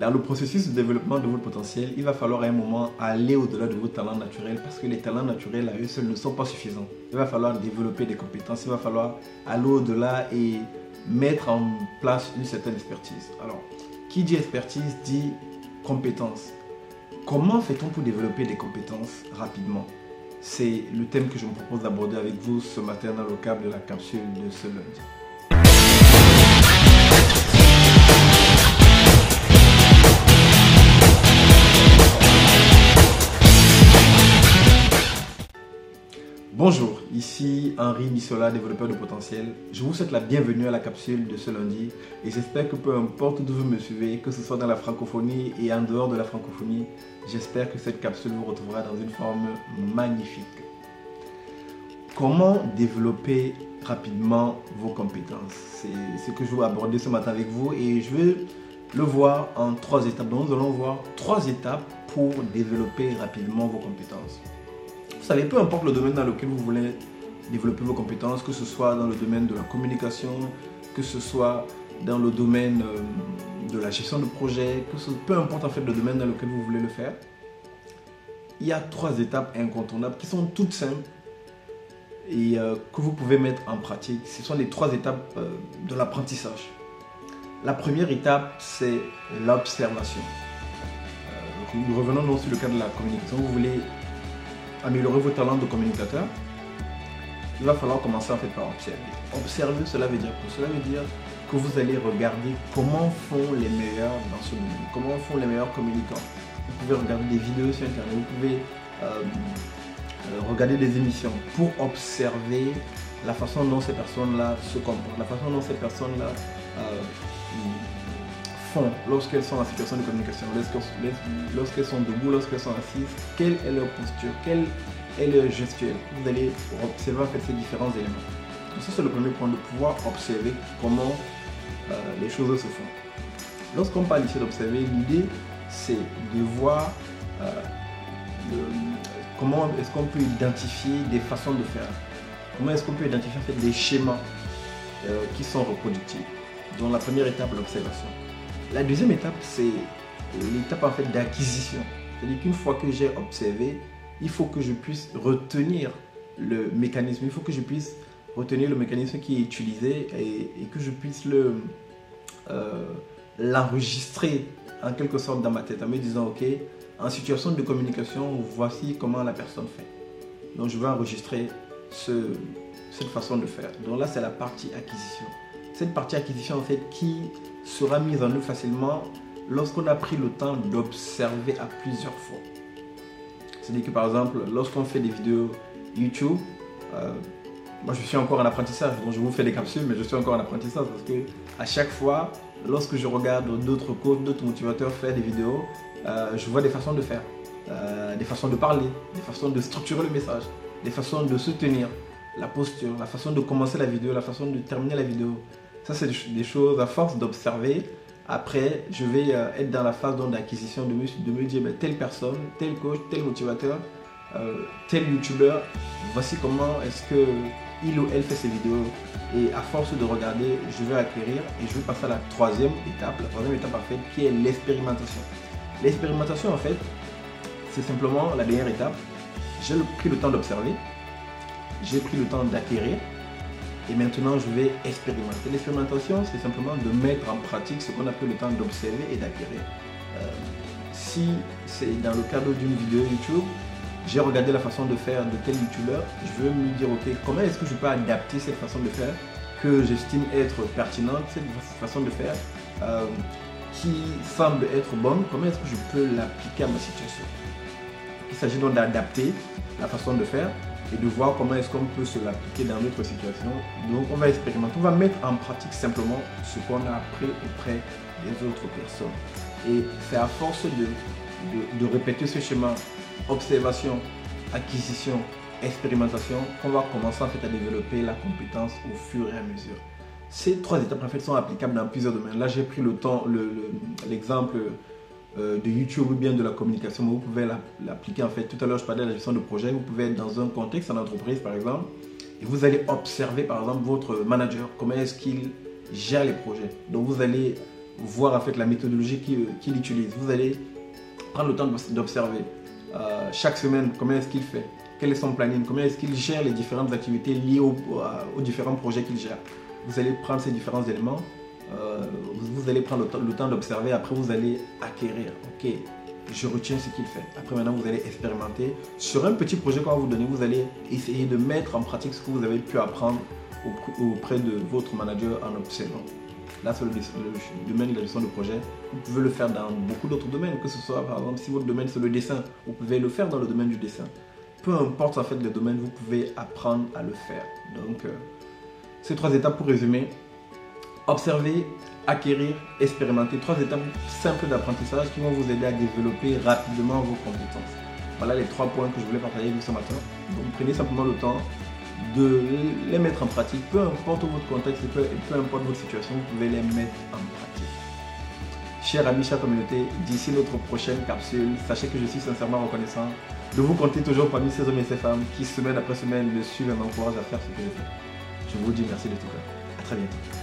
dans le processus de développement de votre potentiel, il va falloir à un moment aller au-delà de vos talents naturels parce que les talents naturels à eux seuls ne sont pas suffisants. Il va falloir développer des compétences, il va falloir aller au-delà et mettre en place une certaine expertise. Alors, qui dit expertise dit compétences. Comment fait-on pour développer des compétences rapidement? C'est le thème que je me propose d'aborder avec vous ce matin dans le cadre de la capsule de ce lundi. Bonjour, ici Henri Missola, développeur de potentiel. Je vous souhaite la bienvenue à la capsule de ce lundi et j'espère que peu importe d'où vous me suivez, que ce soit dans la francophonie et en dehors de la francophonie, j'espère que cette capsule vous retrouvera dans une forme magnifique. Comment développer rapidement vos compétences? C'est ce que je veux aborder ce matin avec vous et je vais le voir en trois étapes. Donc nous allons voir trois étapes pour développer rapidement vos compétences savez, peu importe le domaine dans lequel vous voulez développer vos compétences, que ce soit dans le domaine de la communication, que ce soit dans le domaine euh, de la gestion de projet, peu importe en fait le domaine dans lequel vous voulez le faire, il y a trois étapes incontournables qui sont toutes simples et euh, que vous pouvez mettre en pratique. Ce sont les trois étapes euh, de l'apprentissage. La première étape, c'est l'observation. revenons donc sur le cas de la communication. Vous voulez améliorer vos talents de communicateur, il va falloir commencer en fait par observer. Observer, cela veut dire quoi? Cela veut dire que vous allez regarder comment font les meilleurs dans ce domaine, comment font les meilleurs communicants. Vous pouvez regarder des vidéos sur Internet, vous pouvez euh, euh, regarder des émissions pour observer la façon dont ces personnes-là se comportent, la façon dont ces personnes-là euh, font lorsqu'elles sont en situation de communication, lorsqu'elles sont debout, lorsqu'elles sont assises, quelle est leur posture, quelle est leur gestuelle? Vous allez observer ces différents éléments. ça c'est le premier point, de pouvoir observer comment euh, les choses se font. Lorsqu'on parle ici d'observer, l'idée c'est de voir euh, comment est-ce qu'on peut identifier des façons de faire. Comment est-ce qu'on peut identifier en des schémas euh, qui sont reproductifs. Donc la première étape, l'observation. La deuxième étape, c'est l'étape en fait d'acquisition. C'est-à-dire qu'une fois que j'ai observé, il faut que je puisse retenir le mécanisme, il faut que je puisse retenir le mécanisme qui est utilisé et, que je puisse le euh, l'enregistrer en quelque sorte dans ma tête en me disant ok en situation de communication voici comment la personne fait. Donc je vais enregistrer cette façon de faire. Donc là c'est la partie acquisition cette partie acquisition en fait qui sera mise en œuvre facilement lorsqu'on a pris le temps d'observer à plusieurs fois. C'est-à-dire que par exemple, lorsqu'on fait des vidéos YouTube, euh, moi je suis encore en apprentissage, donc je vous fais des capsules, mais je suis encore en apprentissage parce que à chaque fois, lorsque je regarde d'autres coachs, d'autres motivateurs faire des vidéos, euh, je vois des façons de faire, euh, des façons de parler, des façons de structurer le message, des façons de se tenir, la posture, la façon de commencer la vidéo, la façon de terminer la vidéo. Ça, c'est des choses à force d'observer. Après, je vais euh, être dans la phase d'acquisition de de me dire, ben, telle personne, tel coach, tel motivateur, euh, tel youtubeur, voici comment est-ce que il ou elle fait ses vidéos. Et à force de regarder, je vais acquérir et je vais passer à la troisième étape, la troisième étape en fait, qui est l'expérimentation. L'expérimentation en fait, c'est simplement la dernière étape. J'ai pris le temps d'observer, j'ai pris le temps d'acquérir, et maintenant, je vais expérimenter. L'expérimentation, c'est simplement de mettre en pratique ce qu'on appelle le temps d'observer et d'acquérir. Euh, si c'est dans le cadre d'une vidéo YouTube, j'ai regardé la façon de faire de tel youtubeur, je veux me dire, ok, comment est-ce que je peux adapter cette façon de faire que j'estime être pertinente, cette façon de faire euh, qui semble être bonne, comment est-ce que je peux l'appliquer à ma situation? Il s'agit donc d'adapter la façon de faire et de voir comment est-ce qu'on peut se l'appliquer dans notre situation. Donc on va expérimenter, on va mettre en pratique simplement ce qu'on a appris auprès des autres personnes. Et c'est à force de, de, répéter ce schéma, observation, acquisition, expérimentation, qu'on va commencer en fait à développer la compétence au fur et à mesure. Ces trois étapes en fait sont applicables dans plusieurs domaines. Là j'ai pris le temps, l'exemple euh, de YouTube ou bien de la communication, vous pouvez l'appliquer en fait. Tout à l'heure, je parlais de la gestion de projet. Vous pouvez être dans un contexte, en entreprise par exemple, et vous allez observer par exemple votre manager, comment est-ce qu'il gère les projets. Donc vous allez voir en fait la méthodologie qu'il utilise. Vous allez prendre le temps d'observer euh, chaque semaine comment est-ce qu'il fait, quel est son planning, comment est-ce qu'il gère les différentes activités liées aux différents projets qu'il gère. Vous allez prendre ces différents éléments, euh, vous allez prendre le temps, d'observer, après vous allez acquérir. Ok, je retiens ce qu'il fait. Après maintenant, vous allez expérimenter. Sur un petit projet qu'on va vous donner, vous allez essayer de mettre en pratique ce que vous avez pu apprendre auprès de votre manager en observant. Là, c'est le, domaine de la gestion de projet. Vous pouvez le faire dans beaucoup d'autres domaines, que ce soit par exemple si votre domaine c'est le dessin, vous pouvez le faire dans le domaine du dessin. Peu importe en fait le domaine, vous pouvez apprendre à le faire. Donc, euh, ces trois étapes pour résumer observer, acquérir, expérimenter. Trois étapes simples d'apprentissage qui vont vous aider à développer rapidement vos compétences. Voilà les trois points que je voulais partager avec vous ce matin. Donc prenez simplement le temps de les mettre en pratique. Peu importe votre contexte et peu, importe votre situation, vous pouvez les mettre en pratique. Chers amis, chère communauté, d'ici notre prochaine capsule, sachez que je suis sincèrement reconnaissant de vous compter toujours parmi ces hommes et ces femmes qui, semaine après semaine, me suivent et m'encouragent à faire ce que je fais. Je vous dis merci de tout cœur. À très bientôt.